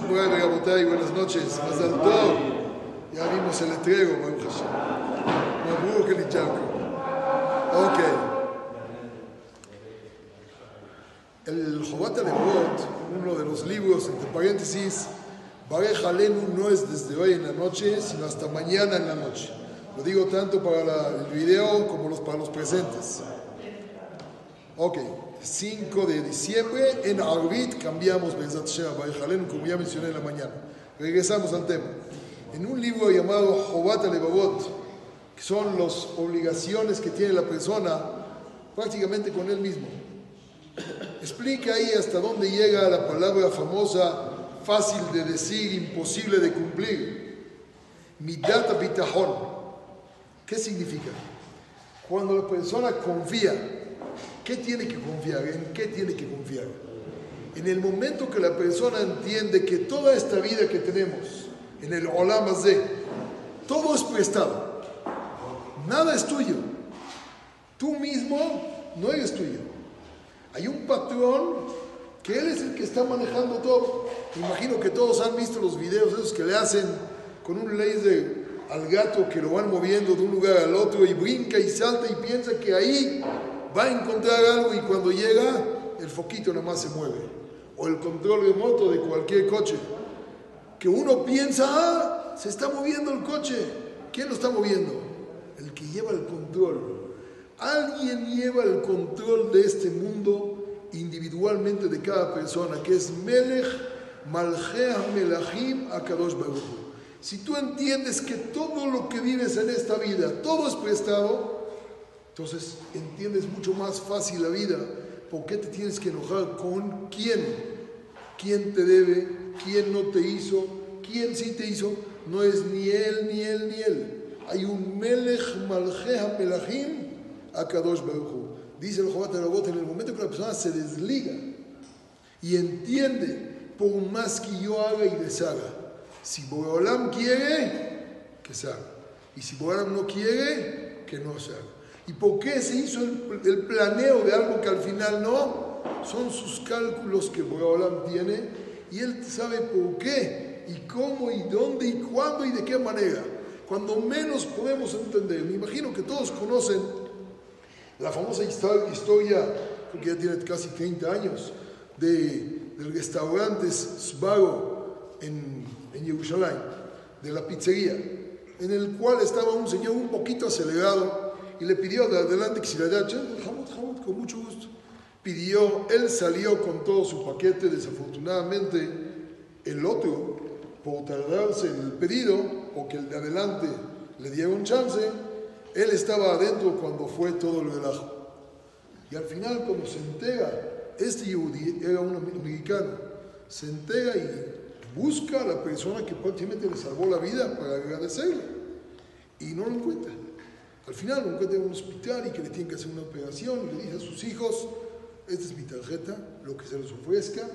Buenas noches. Mazal Tov. Ya vimos el letrero, Baruch Hashem. Mabruk el. Ok. El Jobat Alevot, uno de los libros, entre paréntesis, Barej Alenu no es desde hoy en la noche, sino hasta mañana en la noche. Lo digo tanto para la- el video como los, para los presentes. Ok, 5 de diciembre en Arvit cambiamos Bezat Alenu, como ya mencioné en la mañana. Regresamos al tema. En un libro llamado Jobat Alevavot, que son las obligaciones que tiene la persona prácticamente con él mismo. Explica ahí hasta dónde llega la palabra famosa, fácil de decir, imposible de cumplir. Midat bitahon. ¿Qué significa? Cuando la persona confía, ¿qué tiene que confiar? ¿En qué tiene que confiar? En el momento que la persona entiende que toda esta vida que tenemos, en el Olam Hazeh, todo es prestado. Nada es tuyo. Tú mismo no eres tuyo. Hay un patrón que él es el que está manejando todo. Me imagino que todos han visto los videos esos que le hacen con un laser al gato que lo van moviendo de un lugar al otro y brinca y salta y piensa que ahí va a encontrar algo y cuando llega el foquito nada más se mueve. O el control remoto de cualquier coche. Que uno piensa, ah, se está moviendo el coche. ¿Quién lo está moviendo? El que lleva el control. Alguien lleva el control de este mundo individualmente de cada persona, que es Melech Malchea Melachim Akadosh Baruch. Si tú entiendes que todo lo que vives en esta vida, todo es prestado, entonces entiendes mucho más fácil la vida. ¿Por qué te tienes que enojar con quién? ¿Quién te debe? ¿Quién no te hizo? ¿Quién sí te hizo? No es ni él, ni él, ni él. Hay un Melech Malchea Melachim Akadosh Baruch Hu. Dice el Jobat Rabot, en el momento que la persona se desliga y entiende, por más que yo haga y deshaga, si Boreolam quiere, que se haga. Y si Boreolam no quiere, que no se haga. ¿Y por qué se hizo el, planeo de algo que al final no? Son sus cálculos que Boreolam tiene y él sabe por qué y cómo y dónde y cuándo y de qué manera. Cuando menos podemos entender, me imagino que todos conocen la famosa histo- historia, que ya tiene casi 30 años, de, del restaurante Sbaro en, en Jerusalén, de la pizzería, en el cual estaba un señor un poquito acelerado y le pidió de adelante que si le da jamot, jamot, con mucho gusto. Pidió, él salió con todo su paquete, desafortunadamente el otro, por tardarse en el pedido, o que el de adelante le dieron chance, él estaba adentro cuando fue todo el relajo. Y al final, cuando se entera, este yudí era un americano, se entera y busca a la persona que prácticamente le salvó la vida para agradecerle. Y no lo encuentra. Al final lo encuentra en un hospital y que le tienen que hacer una operación y le dice a sus hijos, esta es mi tarjeta, lo que se les ofrezca,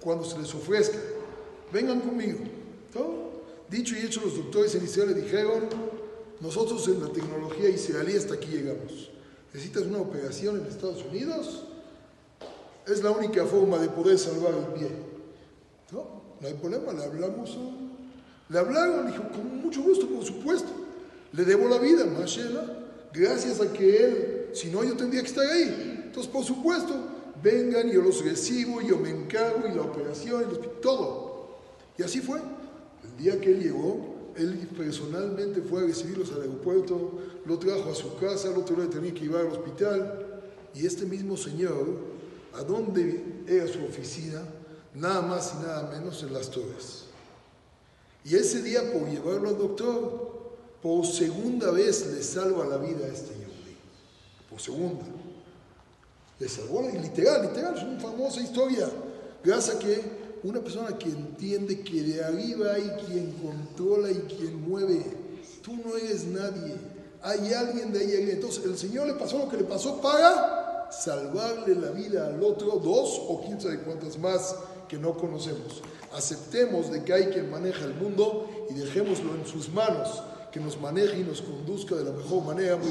cuando se les ofrezca, vengan conmigo. ¿Todo? Dicho y hecho, los doctores en Israel le dijeron, nosotros en la tecnología israelí hasta aquí llegamos. ¿Necesitas una operación en Estados Unidos? Es la única forma de poder salvar el pie. No, no hay problema, le hablamos. Le hablaron, dijo, con mucho gusto, por supuesto. Le debo la vida, Mashela, gracias a que él, si no, yo tendría que estar ahí. Entonces, por supuesto, vengan, yo los recibo, yo me encargo, y la operación, y todo. Y así fue. El día que él llegó, él personalmente fue a recibirlos al aeropuerto, lo trajo a su casa, el otro día tenía que llevar al hospital. Y este mismo señor, ¿a dónde era su oficina? Nada más y nada menos en las torres. Y ese día, por llevarlo al doctor, por segunda vez le salva la vida a este yudí. Por segunda. Le salvó literal, literal, es una famosa historia. Gracias a que una persona que entiende que de arriba hay quien controla y quien mueve. Tú no eres nadie. Hay alguien de ahí arriba. Entonces el Señor le pasó lo que le pasó para salvarle la vida al otro, dos o quién sabe cuántas más que no conocemos. Aceptemos de que hay quien maneja el mundo y dejémoslo en sus manos, que nos maneje y nos conduzca de la mejor manera. Muy.